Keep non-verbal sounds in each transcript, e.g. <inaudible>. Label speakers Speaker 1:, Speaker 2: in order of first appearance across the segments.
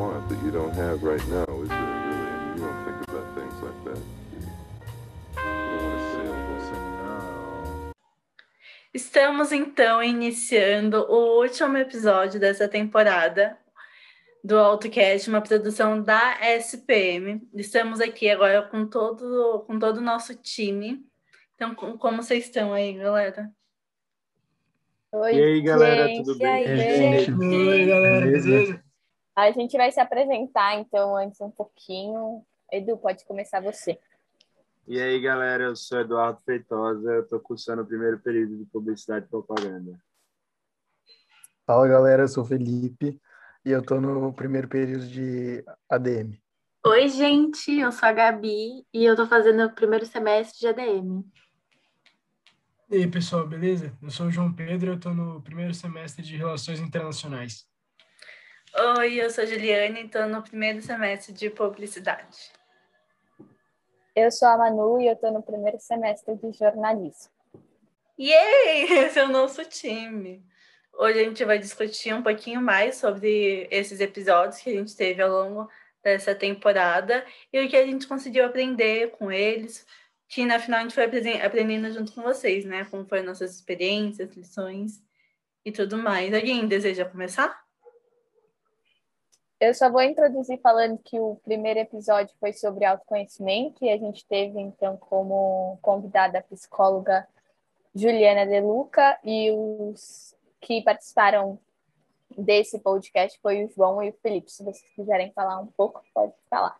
Speaker 1: want that you don't have right now, is there really? I mean, you don't think about things like that. Say
Speaker 2: Estamos então iniciando o último episódio dessa temporada do AutoCast, uma produção da SPM. Estamos aqui agora com todo com todo o nosso time. Então, como vocês estão aí, galera?
Speaker 3: Oi,
Speaker 4: E aí, galera,
Speaker 3: gente,
Speaker 4: tudo bem?
Speaker 3: aí,
Speaker 4: E aí,
Speaker 3: gente?
Speaker 5: Oi, galera, beleza?
Speaker 3: A gente vai se apresentar, então, antes um pouquinho. Edu, pode começar você.
Speaker 4: E aí, galera, eu sou Eduardo Feitosa, eu tô cursando o primeiro período de Publicidade e Propaganda.
Speaker 5: Fala, galera, eu sou Felipe e eu tô no primeiro período de ADM.
Speaker 6: Oi, gente, eu sou a Gabi e eu tô fazendo o primeiro semestre de ADM.
Speaker 7: E aí, pessoal, beleza? Eu sou o João Pedro, eu estou no primeiro semestre de Relações Internacionais.
Speaker 2: Oi, eu sou a Juliane, estou no primeiro semestre de publicidade.
Speaker 3: Eu sou a Manu e eu estou no primeiro semestre de jornalismo.
Speaker 2: Yay! <laughs> Esse é o nosso time. Hoje a gente vai discutir um pouquinho mais sobre esses episódios que a gente teve ao longo dessa temporada e o que a gente conseguiu aprender com eles, que na final a gente foi aprendendo junto com vocês, né? Como foram nossas experiências, lições e tudo mais. Alguém deseja começar?
Speaker 3: Eu só vou introduzir falando que o primeiro episódio foi sobre autoconhecimento e a gente teve, então, como convidada a psicóloga Juliana De Luca e os que participaram desse podcast foi o João e o Felipe. Se vocês quiserem falar um pouco, pode falar.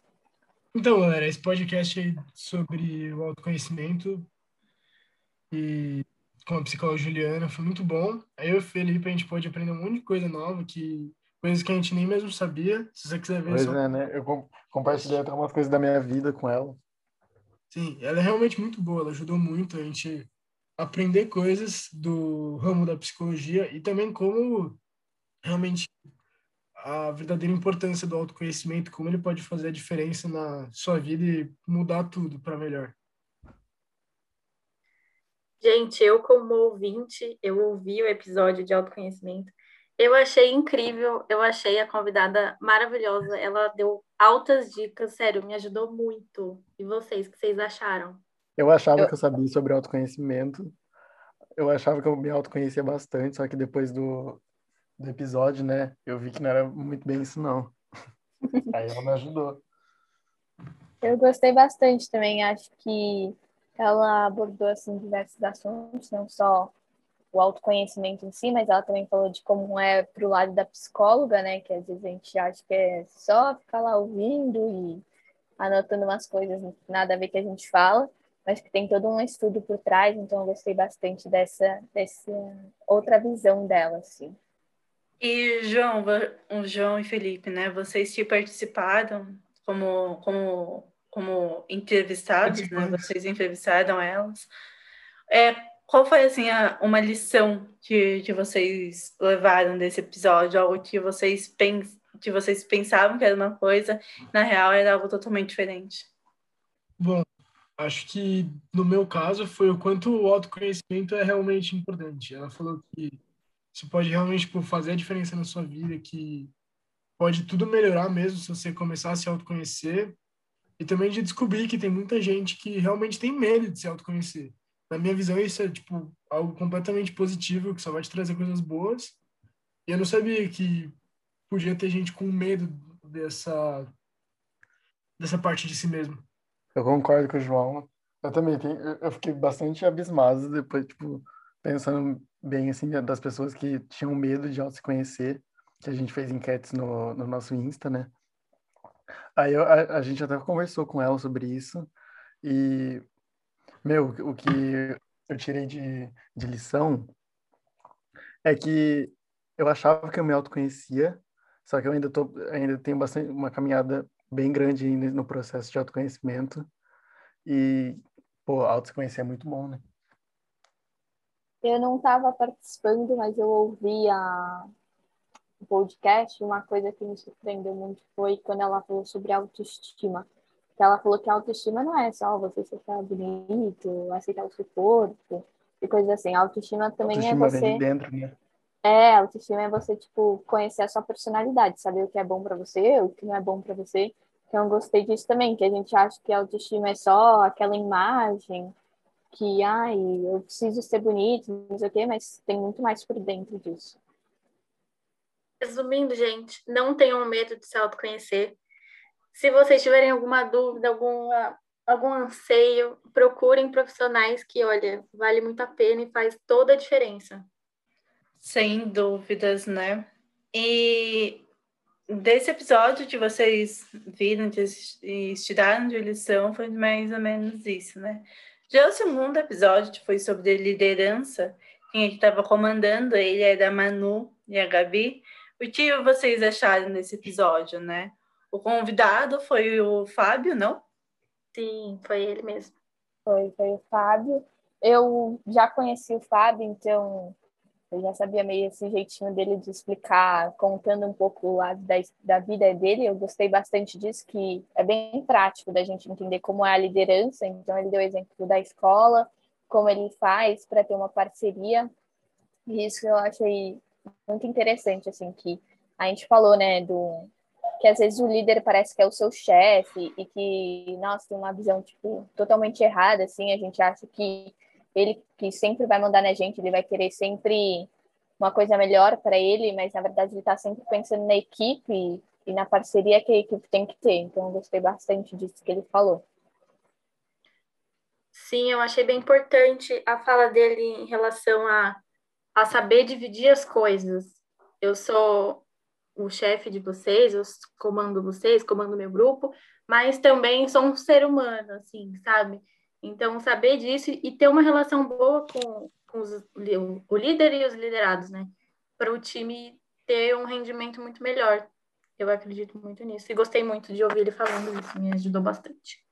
Speaker 7: Então, galera, esse podcast aí sobre o autoconhecimento e com a psicóloga Juliana foi muito bom. Aí eu e o Felipe, a gente pôde aprender um monte de coisa nova, que, coisas que a gente nem mesmo sabia. Se você quiser ver...
Speaker 5: Pois
Speaker 7: só...
Speaker 5: é, né? Eu com- compartilhei até umas coisas da minha vida com ela.
Speaker 7: Sim, ela é realmente muito boa, ela ajudou muito a gente a aprender coisas do ramo da psicologia e também como realmente a verdadeira importância do autoconhecimento, como ele pode fazer a diferença na sua vida e mudar tudo para melhor.
Speaker 6: Gente, eu como ouvinte, eu ouvi o episódio de autoconhecimento. Eu achei incrível, eu achei a convidada maravilhosa. Ela deu altas dicas, sério, me ajudou muito. E vocês, o que vocês acharam?
Speaker 5: Eu achava
Speaker 3: Eu-
Speaker 5: que eu sabia sobre autoconhecimento. Eu achava que eu me autoconhecia bastante, só que depois do, do episódio, né, eu vi que não era muito bem isso, não. <laughs> Aí ela me ajudou.
Speaker 3: Eu gostei bastante também. Acho que ela abordou assim diversos assuntos, não só o autoconhecimento em si, mas ela também falou de como é pro lado da psicóloga, né? Que às vezes a gente acha que é só ficar lá ouvindo e anotando umas coisas nada a ver que a gente fala, mas que tem todo um estudo por trás. Então eu gostei bastante dessa dessa outra visão dela, assim.
Speaker 2: E João, o João e Felipe, né? Vocês que participaram como, como, como entrevistados, né? Vocês entrevistaram elas. É, qual foi, assim, a, uma lição que, que vocês levaram desse episódio? Algo que vocês, pens, que vocês pensavam que era uma coisa, na real era algo totalmente diferente.
Speaker 7: Bom, acho que no meu caso foi o quanto o autoconhecimento é realmente importante. Ela falou que isso pode realmente tipo, fazer a diferença na sua vida, que pode tudo melhorar mesmo se você começar a se autoconhecer e também de descobrir que tem muita gente que realmente tem medo de se autoconhecer. Na minha visão, isso é tipo algo completamente positivo, que só vai te trazer coisas boas. E eu não sabia que podia ter gente com medo dessa dessa parte de si mesmo.
Speaker 5: Eu concordo com o João. Eu também tenho, eu fiquei bastante abismado depois, tipo, pensando bem assim das pessoas que tinham medo de se conhecer, que a gente fez enquetes no, no nosso Insta, né? Aí eu- a, a gente até conversou com ela sobre isso e meu, o que eu tirei de, de lição é que eu achava que eu me autoconhecia, só que eu ainda tô, ainda tenho bastante uma caminhada bem grande no processo de autoconhecimento. E, pô, auto se conhecer é muito bom, né?
Speaker 3: Eu não estava participando, mas eu ouvi a o podcast. Uma coisa que me surpreendeu muito foi quando ela falou sobre autoestima. Que ela falou que a autoestima não é só você se achar bonito, aceitar o seu corpo e coisas assim. A autoestima também
Speaker 5: Autoestima
Speaker 3: é
Speaker 5: vem
Speaker 3: você.
Speaker 5: de dentro, né?
Speaker 3: É, autoestima é você, tipo, conhecer a sua personalidade, saber o que é bom para você, o que não é bom para você. Então, eu gostei disso também, que a gente acha que a autoestima é só aquela imagem que, ai, eu preciso ser bonito, não sei o quê, mas tem muito mais por dentro disso.
Speaker 6: Resumindo, gente, não tenham medo de se autoconhecer. Se vocês tiverem alguma dúvida, alguma, algum anseio, procurem profissionais que, olha, vale muito a pena e faz toda a diferença.
Speaker 2: Sem dúvidas, né? E desse episódio que vocês viram e tiraram de lição foi mais ou menos isso, né? Já o segundo episódio, que foi sobre liderança, quem estava comandando ele era a Manu e a Gabi. O que vocês acharam desse episódio, né? O convidado foi o Fábio, não?
Speaker 6: Sim, foi ele mesmo.
Speaker 3: Foi, foi o Fábio. Eu já conheci o Fábio, então eu já sabia meio esse jeitinho dele de explicar, contando um pouco o lado da, da vida dele. Eu gostei bastante disso, que é bem prático da gente entender como é a liderança. Então, ele deu o exemplo da escola, como ele faz para ter uma parceria. E isso eu achei muito interessante, assim, que a gente falou, né, do que às vezes o líder parece que é o seu chefe e que, nossa, tem uma visão, tipo, totalmente errada, assim, a gente acha que ele que sempre vai mandar na gente, ele vai querer sempre uma coisa melhor para ele, mas na verdade ele está sempre pensando na equipe e na parceria que a equipe tem que ter. Então eu gostei bastante disso que ele falou.
Speaker 6: Sim, eu achei bem importante a fala dele em relação a, a saber dividir as coisas. Eu sou o chefe de vocês, eu comando vocês, comando meu grupo, mas também sou um ser humano, assim, sabe? Então, saber disso e ter uma relação boa com, com os, o líder e os liderados, né? Para o time ter um rendimento muito melhor. Eu acredito muito nisso. E gostei muito de ouvir ele falando isso, me ajudou bastante.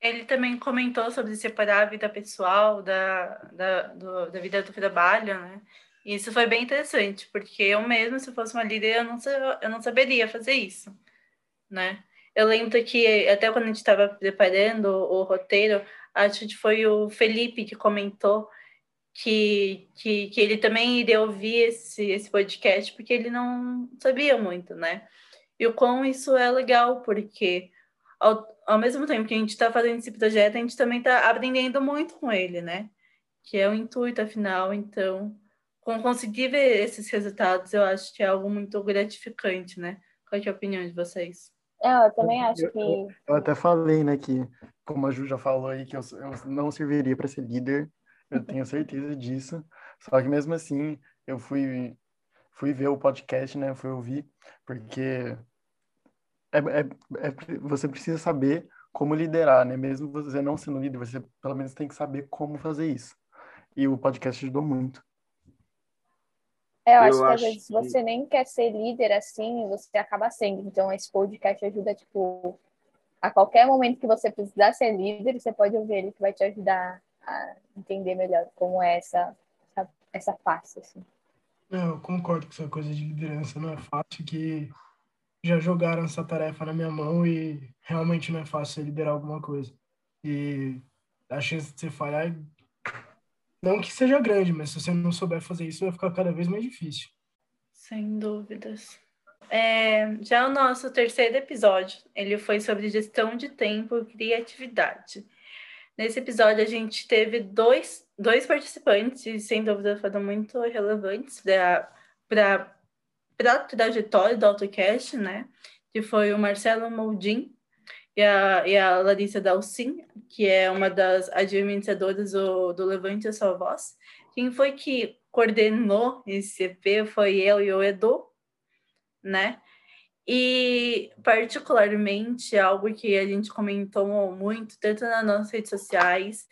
Speaker 2: Ele também comentou sobre separar a vida pessoal da, da, do, da vida do trabalho, né? Isso foi bem interessante, porque eu mesmo, se fosse uma líder, eu não, eu não saberia fazer isso, né? Eu lembro que até quando a gente estava preparando o, o roteiro, acho que foi o Felipe que comentou que, que, que ele também iria ouvir esse, esse podcast porque ele não sabia muito, né? E o quão isso é legal, porque ao, ao mesmo tempo que a gente está fazendo esse projeto, a gente também está aprendendo muito com ele, né? Que é o intuito, afinal. Então, conseguir ver esses resultados, eu acho que é algo muito gratificante, né? Qual é a opinião de vocês?
Speaker 3: É, eu também acho
Speaker 5: eu,
Speaker 3: que.
Speaker 5: Eu, eu, até falei, né, que, como a Ju já falou aí, que eu, eu não serviria para ser líder, eu tenho certeza disso. Só que mesmo assim, eu fui, fui ver o podcast, né, fui ouvir, porque é, é, é, você precisa saber como liderar, né? Mesmo você não sendo líder, você pelo menos tem que saber como fazer isso. E o podcast ajudou muito.
Speaker 3: É, eu, eu acho que às vezes que... você nem quer ser líder assim, você acaba sendo. Então, esse podcast ajuda, tipo, a qualquer momento que você precisar ser líder, você pode ouvir ele que vai te ajudar a entender melhor como é essa, essa, essa face, assim.
Speaker 7: Não, eu concordo com essa coisa de liderança, não é fácil que já jogaram essa tarefa na minha mão e realmente não é fácil liderar alguma coisa. E a chance de você falhar é não que seja grande, mas se você não souber fazer isso, vai ficar cada vez mais difícil.
Speaker 2: Sem dúvidas. É, já o nosso terceiro episódio, ele foi sobre gestão de tempo e criatividade. Nesse episódio, a gente teve dois, dois participantes, e sem dúvida foram muito relevantes para a trajetória do AutoCast, né? Que foi o Marcelo Moldin, e a, e a Larissa Dalcin, que é uma das administradoras do, do Levante a Sua Voz. Quem foi que coordenou esse EP foi eu e o Edu, né? E, particularmente, algo que a gente comentou muito, tanto nas nossas redes sociais,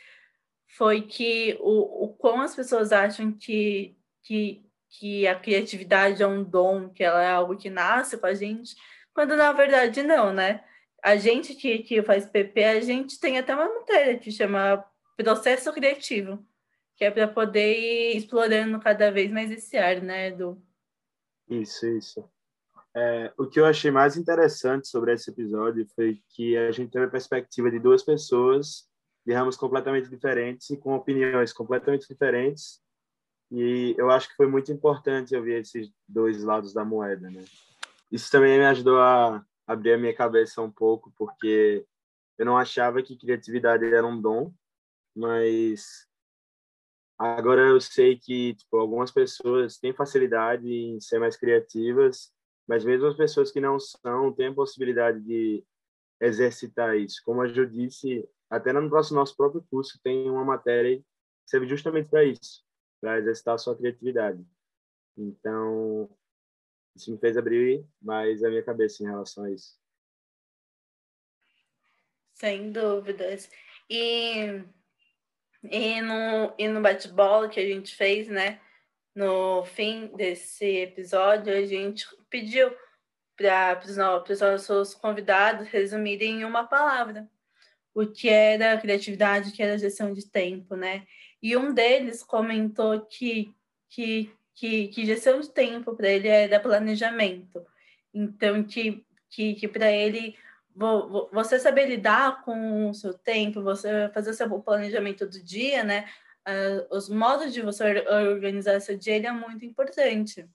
Speaker 2: foi que o, o quão as pessoas acham que, que, que a criatividade é um dom, que ela é algo que nasce com a gente, quando na verdade não, né? A gente que, que faz PP, a gente tem até uma matéria que chama processo criativo, que é para poder ir explorando cada vez mais esse ar, né, Edu?
Speaker 4: Isso, isso. É, o que eu achei mais interessante sobre esse episódio foi que a gente teve a perspectiva de duas pessoas de ramos completamente diferentes e com opiniões completamente diferentes E eu acho que foi muito importante eu ver esses dois lados da moeda, né? Isso também me ajudou a abrir a minha cabeça um pouco, porque eu não achava que criatividade era um dom, mas agora eu sei que tipo, algumas pessoas têm facilidade em ser mais criativas, mas mesmo as pessoas que não são têm a possibilidade de exercitar isso. Como a Ju disse, até no nosso, nosso próprio curso tem uma matéria que serve justamente para isso para exercitar a sua criatividade. Então, isso me fez abrir mais a minha cabeça em relação a isso.
Speaker 2: Sem dúvidas. E, e no, e no bate-bola que a gente fez, né? No fim desse episódio, a gente pediu para os nossos convidados resumirem em uma palavra o que era criatividade, o que era gestão de tempo, né? E um deles comentou que, que, que, que gestão de tempo para ele era planejamento. Então, que, que, que para ele você saber lidar com o seu tempo, você fazer o seu planejamento do dia, né? Uh, os modos de você organizar seu dia é muito importante.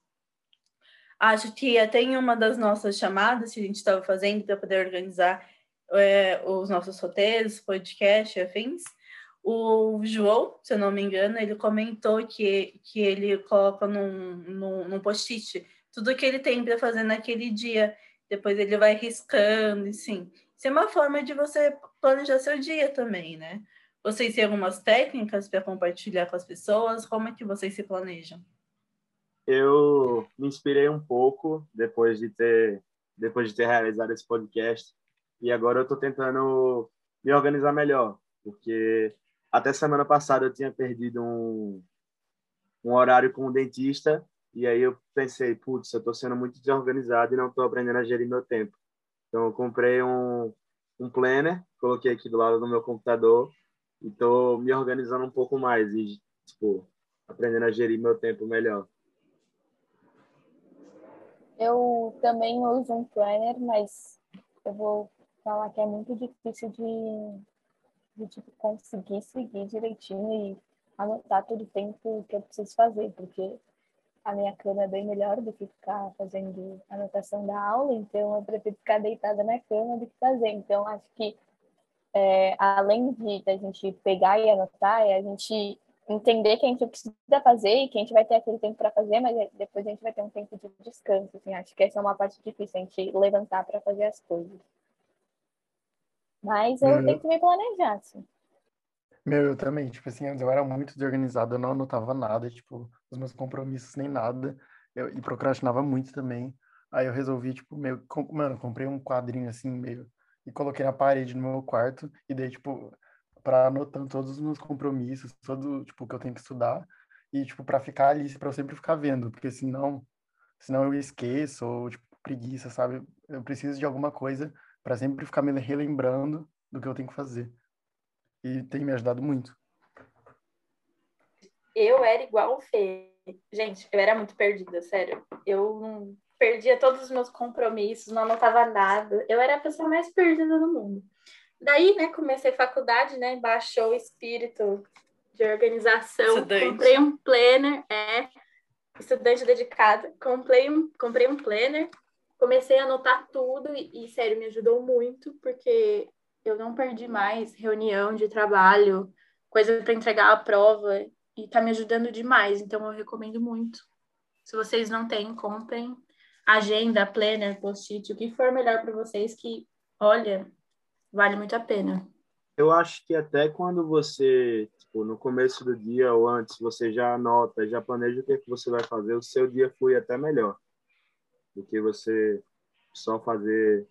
Speaker 2: Acho que até em uma das nossas chamadas que a gente estava fazendo para poder organizar é, os nossos roteiros, podcast e afins, o João, se eu não me engano, ele comentou que, que ele coloca num, num, num post-it tudo que ele tem para fazer naquele dia. Depois ele vai riscando, e sim. Isso é uma forma de você planejar seu dia também, né? Vocês têm algumas técnicas para compartilhar com as pessoas? Como é que vocês se planejam?
Speaker 4: Eu me inspirei um pouco depois de ter depois de ter realizado esse podcast e agora eu estou tentando me organizar melhor, porque até semana passada eu tinha perdido um, um horário com o dentista e aí eu pensei, putz, eu estou sendo muito desorganizado e não estou aprendendo a gerir meu tempo. Então eu comprei um, um planner, coloquei aqui do lado do meu computador e estou me organizando um pouco mais e, tipo, aprendendo a gerir meu tempo melhor.
Speaker 3: Eu também uso um planner, mas eu vou falar que é muito difícil de de tipo, conseguir seguir direitinho e anotar todo o tempo que eu preciso fazer, porque a minha cama é bem melhor do que ficar fazendo anotação da aula, então eu prefiro ficar deitada na cama do que fazer. Então, acho que é, além de a gente pegar e anotar, é a gente entender que a gente precisa fazer e que a gente vai ter aquele tempo para fazer, mas depois a gente vai ter um tempo de descanso. Assim, acho que essa é uma parte difícil, a gente levantar para fazer as coisas. Mas eu uhum. tento me planejar, assim.
Speaker 5: Meu, eu também, tipo assim, antes eu era muito desorganizado, eu não anotava nada, tipo, os meus compromissos nem nada, eu, e procrastinava muito também. Aí eu resolvi, tipo, meio, com, mano, comprei um quadrinho assim, meio, e coloquei na parede no meu quarto, e daí, tipo, para anotando todos os meus compromissos, todo, tipo, que eu tenho que estudar, e, tipo, para ficar ali, para eu sempre ficar vendo, porque senão, senão eu esqueço, ou, tipo, preguiça, sabe? Eu preciso de alguma coisa para sempre ficar me relembrando do que eu tenho que fazer. E tem me ajudado muito.
Speaker 6: Eu era igual o Fê. Gente, eu era muito perdida, sério. Eu perdia todos os meus compromissos, não anotava nada. Eu era a pessoa mais perdida do mundo. Daí, né, comecei faculdade, né, baixou o espírito de organização, estudante. comprei um planner, é, estudante dedicada, comprei um, comprei um planner comecei a anotar tudo e, e, sério, me ajudou muito, porque eu não perdi mais reunião de trabalho, coisa para entregar a prova, e tá me ajudando demais, então eu recomendo muito. Se vocês não têm, comprem agenda, planner, post-it, o que for melhor para vocês, que, olha, vale muito a pena.
Speaker 4: Eu acho que até quando você, tipo, no começo do dia ou antes, você já anota, já planeja o que, é que você vai fazer, o seu dia flui até melhor do que você só fazer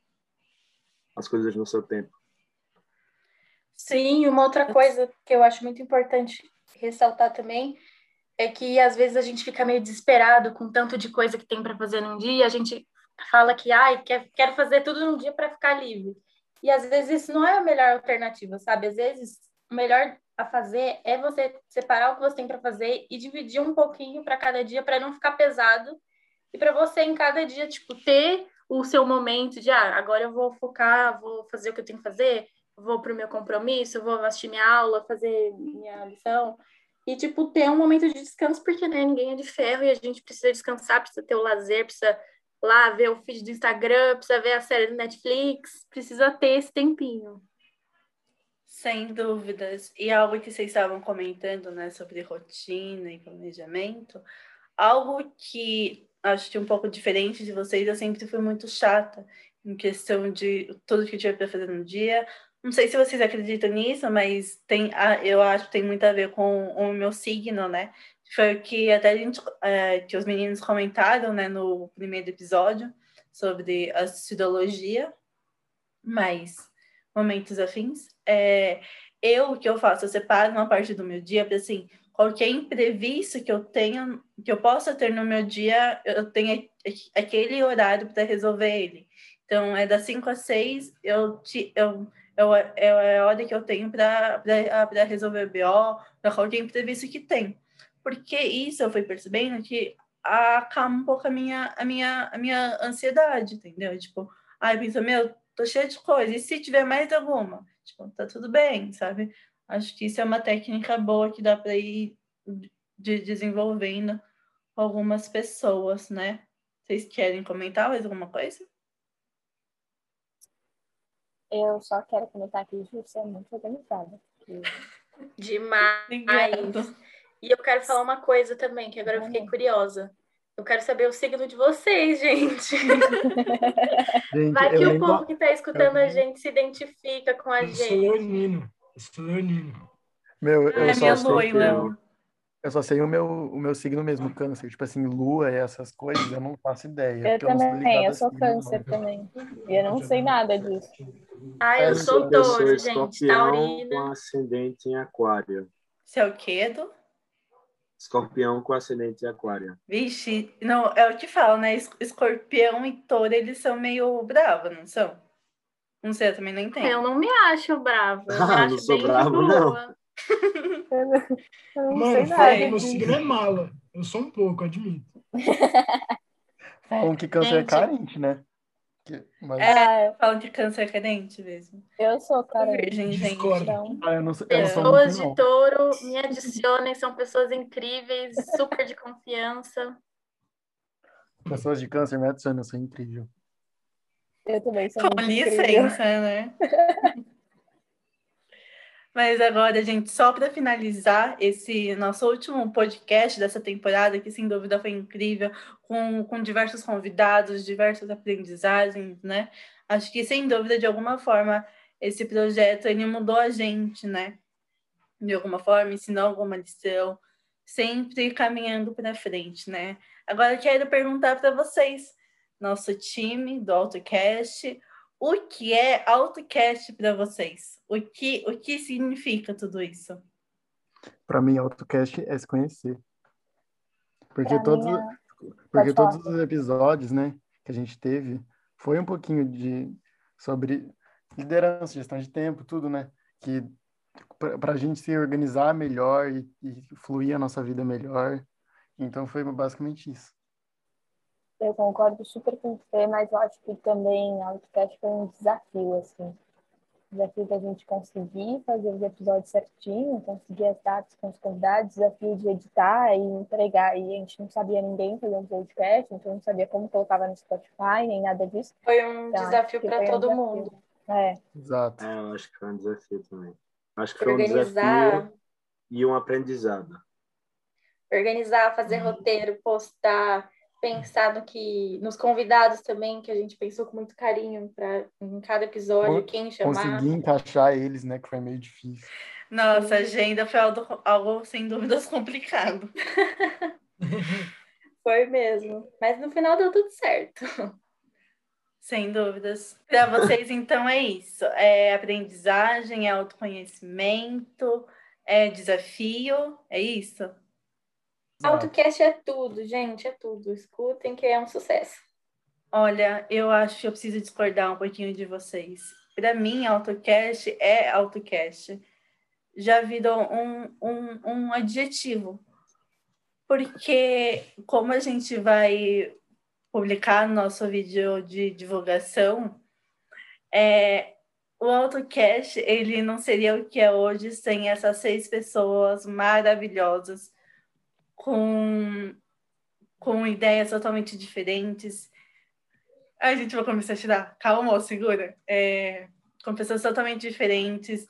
Speaker 4: as coisas no seu tempo.
Speaker 6: Sim, uma outra coisa que eu acho muito importante ressaltar também é que às vezes a gente fica meio desesperado com tanto de coisa que tem para fazer num dia, a gente fala que ai, quer, quero fazer tudo num dia para ficar livre. E às vezes isso não é a melhor alternativa, sabe? Às vezes o melhor a fazer é você separar o que você tem para fazer e dividir um pouquinho para cada dia para não ficar pesado e para você em cada dia, tipo, ter o seu momento de, ah, agora eu vou focar, vou fazer o que eu tenho que fazer, vou para o meu compromisso, vou assistir minha aula, fazer minha lição. e, tipo, ter um momento de descanso, porque, né, ninguém é de ferro e a gente precisa descansar, precisa ter o lazer, precisa lá ver o feed do Instagram, precisa ver a série do Netflix, precisa ter esse tempinho.
Speaker 2: Sem dúvidas. E algo que vocês estavam comentando, né, sobre rotina e planejamento, algo que acho que um pouco diferente de vocês, eu sempre fui muito chata em questão de tudo que eu tinha para fazer no dia. Não sei se vocês acreditam nisso, mas tem, eu acho que tem muito a ver com o meu signo, né? Foi que até a gente, é, que os meninos comentaram, né, no primeiro episódio sobre a astrologia, mas momentos afins. É, eu, o que eu faço? Eu separo uma parte do meu dia para, assim, qualquer imprevisto que eu tenha, que eu possa ter no meu dia, eu tenho aquele horário para resolver ele. Então, é das 5 às 6, eu, te, eu, eu, é a hora que eu tenho para resolver BO, para qualquer imprevisto que tem. Porque isso eu fui percebendo que acalma um pouco a minha, a minha, a minha ansiedade, entendeu? Tipo, ai, pensa, meu, tô cheia de coisa, e se tiver mais alguma? Tipo, tá tudo bem, sabe? Acho que isso é uma técnica boa que dá para ir de desenvolvendo algumas pessoas, né? Vocês querem comentar mais alguma coisa?
Speaker 3: Eu só quero comentar que você é muito organizada. <laughs>
Speaker 6: Demais. E eu quero falar uma coisa também, que agora eu fiquei curiosa. Eu quero saber o signo de vocês, gente. <laughs> gente Vai que o povo que está escutando eu... a gente se identifica com a eu gente. Sou
Speaker 7: Eu.
Speaker 5: Meu, eu é só sei eu, eu só sei o meu, o meu signo mesmo, câncer. Tipo assim, lua e essas coisas, eu não faço ideia.
Speaker 3: Eu também, eu, sou câncer também. E eu não sei nada disso.
Speaker 6: Ah, eu, sou touro, gente. Taurina.
Speaker 4: com ascendente em aquário.
Speaker 2: Você é o quê, Edu?
Speaker 4: Escorpião com ascendente em aquário.
Speaker 2: Vixe, não, é o que falo, né? Escorpião e touro, eles são meio bravos, não são? Não sei, eu também não entendo.
Speaker 6: Eu não me acho brava. Eu <laughs>
Speaker 4: ah, não sou bravo, não. <laughs>
Speaker 3: eu não, eu não
Speaker 7: Mano, fala meu signo é mala. Eu sou um pouco, admito. <laughs>
Speaker 5: Falam que câncer é carente, né?
Speaker 2: Que, mas... É, falam que câncer é carente mesmo.
Speaker 3: Eu sou carente.
Speaker 2: Virgem, gente. Então...
Speaker 5: Ah, eu não, eu
Speaker 6: pessoas de touro me adicionem, são pessoas incríveis, super de confiança.
Speaker 5: Pessoas de câncer me adicionam, eu sou incrível.
Speaker 3: Eu também sou
Speaker 2: Com licença, né? <laughs> Mas agora, gente, só para finalizar esse nosso último podcast dessa temporada, que sem dúvida foi incrível, com, com diversos convidados, diversas aprendizagens, né? Acho que sem dúvida, de alguma forma, esse projeto ele mudou a gente, né? De alguma forma, ensinou alguma lição, sempre caminhando para frente, né? Agora quero perguntar para vocês, nosso time do AutoCast, o que é AutoCast para vocês? O que, o que significa tudo isso?
Speaker 5: Para mim, AutoCast é se conhecer. Porque, todos, é... porque todos os episódios né, que a gente teve foi um pouquinho de sobre liderança, gestão de tempo, tudo, né? Que para a gente se organizar melhor e, e fluir a nossa vida melhor. Então foi basicamente isso.
Speaker 3: Eu concordo super com você, mas eu acho que também a Outcast foi um desafio, assim. Desafio da gente conseguir fazer os episódios certinho, conseguir as datas com os convidados, desafio de editar e entregar. E a gente não sabia ninguém fazer um podcast, então não sabia como colocava no Spotify, nem nada disso.
Speaker 6: Foi um então, desafio para todo um mundo.
Speaker 3: É.
Speaker 5: Exato.
Speaker 4: É, eu acho que foi um desafio também. Acho que Organizar... foi um desafio e um aprendizado.
Speaker 6: Organizar, fazer roteiro, postar, pensado que nos convidados também, que a gente pensou com muito carinho para em cada episódio, quem chamar.
Speaker 5: Conseguir encaixar eles, né, que foi meio difícil.
Speaker 2: Nossa, a agenda foi algo, algo sem dúvidas complicado. <laughs>
Speaker 6: foi mesmo. Mas no final deu tudo certo.
Speaker 2: Sem dúvidas. Para vocês, então, é isso. É aprendizagem, é autoconhecimento, é desafio, é isso?
Speaker 6: AutoCast é tudo, gente, é tudo. Escutem que é um sucesso.
Speaker 2: Olha, eu acho que eu preciso discordar um pouquinho de vocês. Para mim, AutoCast é AutoCast. Já virou um, um, um adjetivo. Porque como a gente vai publicar nosso vídeo de divulgação, é, o AutoCast, ele não seria o que é hoje sem essas seis pessoas maravilhosas, com, com ideias totalmente diferentes. A gente vai começar a tirar. Calma, segura. É, com pessoas totalmente diferentes,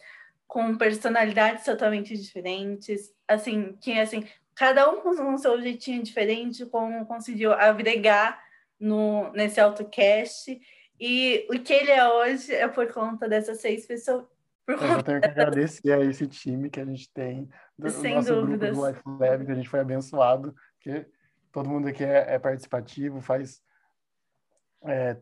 Speaker 2: com personalidades totalmente diferentes. Assim, que assim, cada um com seu jeitinho diferente, como conseguiu agregar no, nesse AutoCast. E o que ele é hoje é por conta dessas seis pessoas.
Speaker 5: Por conta eu tenho que agradecer a esse time que a gente tem, do
Speaker 2: Sem
Speaker 5: nosso
Speaker 2: dúvidas.
Speaker 5: grupo do Life Lab, que a gente foi abençoado, porque todo mundo aqui é, é participativo, faz é,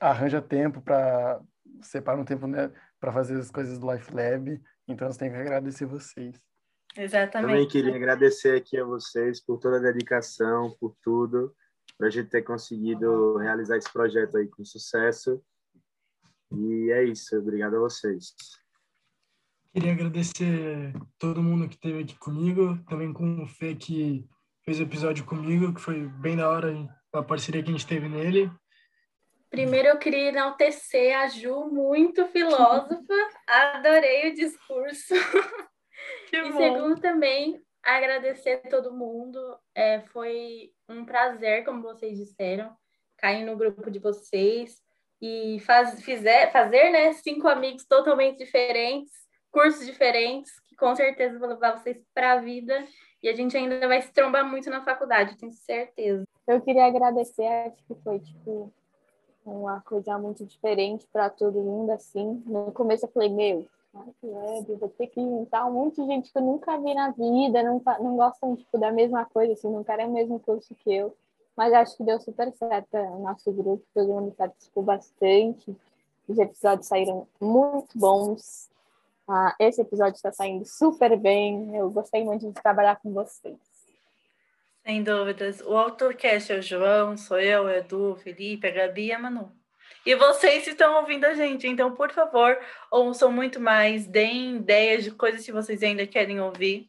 Speaker 5: arranja tempo para separa um tempo né, para fazer as coisas do Life Lab. Então, eu tenho que agradecer vocês.
Speaker 2: Exatamente.
Speaker 4: Também queria agradecer aqui a vocês por toda a dedicação, por tudo para a gente ter conseguido realizar esse projeto aí com sucesso. E é isso, obrigado a vocês.
Speaker 7: Queria agradecer todo mundo que esteve aqui comigo, também com o Fê que fez o episódio comigo, que foi bem da hora a parceria que a gente teve nele.
Speaker 6: Primeiro eu queria enaltecer a Ju, muito filósofa, <laughs> adorei o discurso.
Speaker 2: Que
Speaker 6: e
Speaker 2: bom.
Speaker 6: segundo também, agradecer a todo mundo. É, foi um prazer, como vocês disseram, cair no grupo de vocês e faz, fizer, fazer né, cinco amigos totalmente diferentes, cursos diferentes, que com certeza vão levar vocês para a vida. E a gente ainda vai se trombar muito na faculdade, tenho certeza.
Speaker 3: Eu queria agradecer, acho que foi tipo uma coisa muito diferente para todo mundo, assim. No começo eu falei, meu, web, vou ter que inventar um monte de gente que eu nunca vi na vida, não, não gostam tipo, da mesma coisa, assim, não querem o mesmo curso que eu. Mas acho que deu super certo o nosso grupo, todo mundo participou bastante. Os episódios saíram muito bons. Ah, esse episódio está saindo super bem. Eu gostei muito de trabalhar com vocês.
Speaker 2: Sem dúvidas. O AutoCast é o João, sou eu, o Edu, o Felipe, a Gabi e a Manu. E vocês estão ouvindo a gente, então, por favor, ouçam muito mais, deem ideias de coisas que vocês ainda querem ouvir,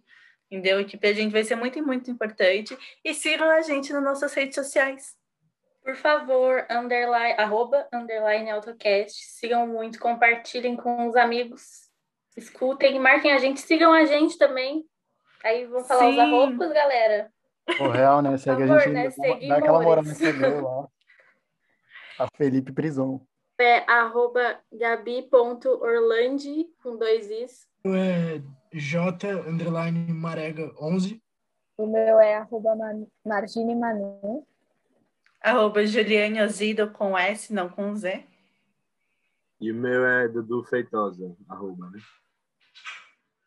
Speaker 2: entendeu? Que pra gente vai ser muito, muito importante. E sigam a gente nas nossas redes sociais.
Speaker 6: Por favor, underline, arroba, underline AutoCast. Sigam muito, compartilhem com os amigos. Escutem, marquem a gente, sigam a gente também. Aí vão falar os
Speaker 2: Sim.
Speaker 6: arrobas, galera.
Speaker 5: O real, né? Segue
Speaker 6: favor,
Speaker 5: a gente,
Speaker 6: né?
Speaker 5: dá- aquela moral no Instagram lá. A Felipe Prison.
Speaker 6: É arroba gabi.orlandi, com dois is.
Speaker 7: É J underline Marega 11.
Speaker 3: O meu é arroba Margine Manu.
Speaker 2: Arroba Juliane Ozido com S, não com Z.
Speaker 4: E o meu é Dudu Feitosa, arroba, né?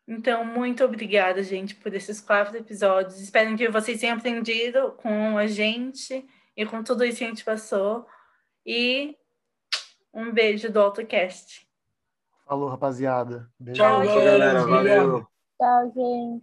Speaker 2: Então, muito obrigada, gente, por esses quatro episódios. Espero que vocês tenham aprendido com a gente e com tudo isso que a gente passou. E um beijo do AutoCast.
Speaker 5: Falou, rapaziada. Beijo.
Speaker 7: Tchau,
Speaker 4: Tchau, galera. Valeu.
Speaker 3: Tchau, gente.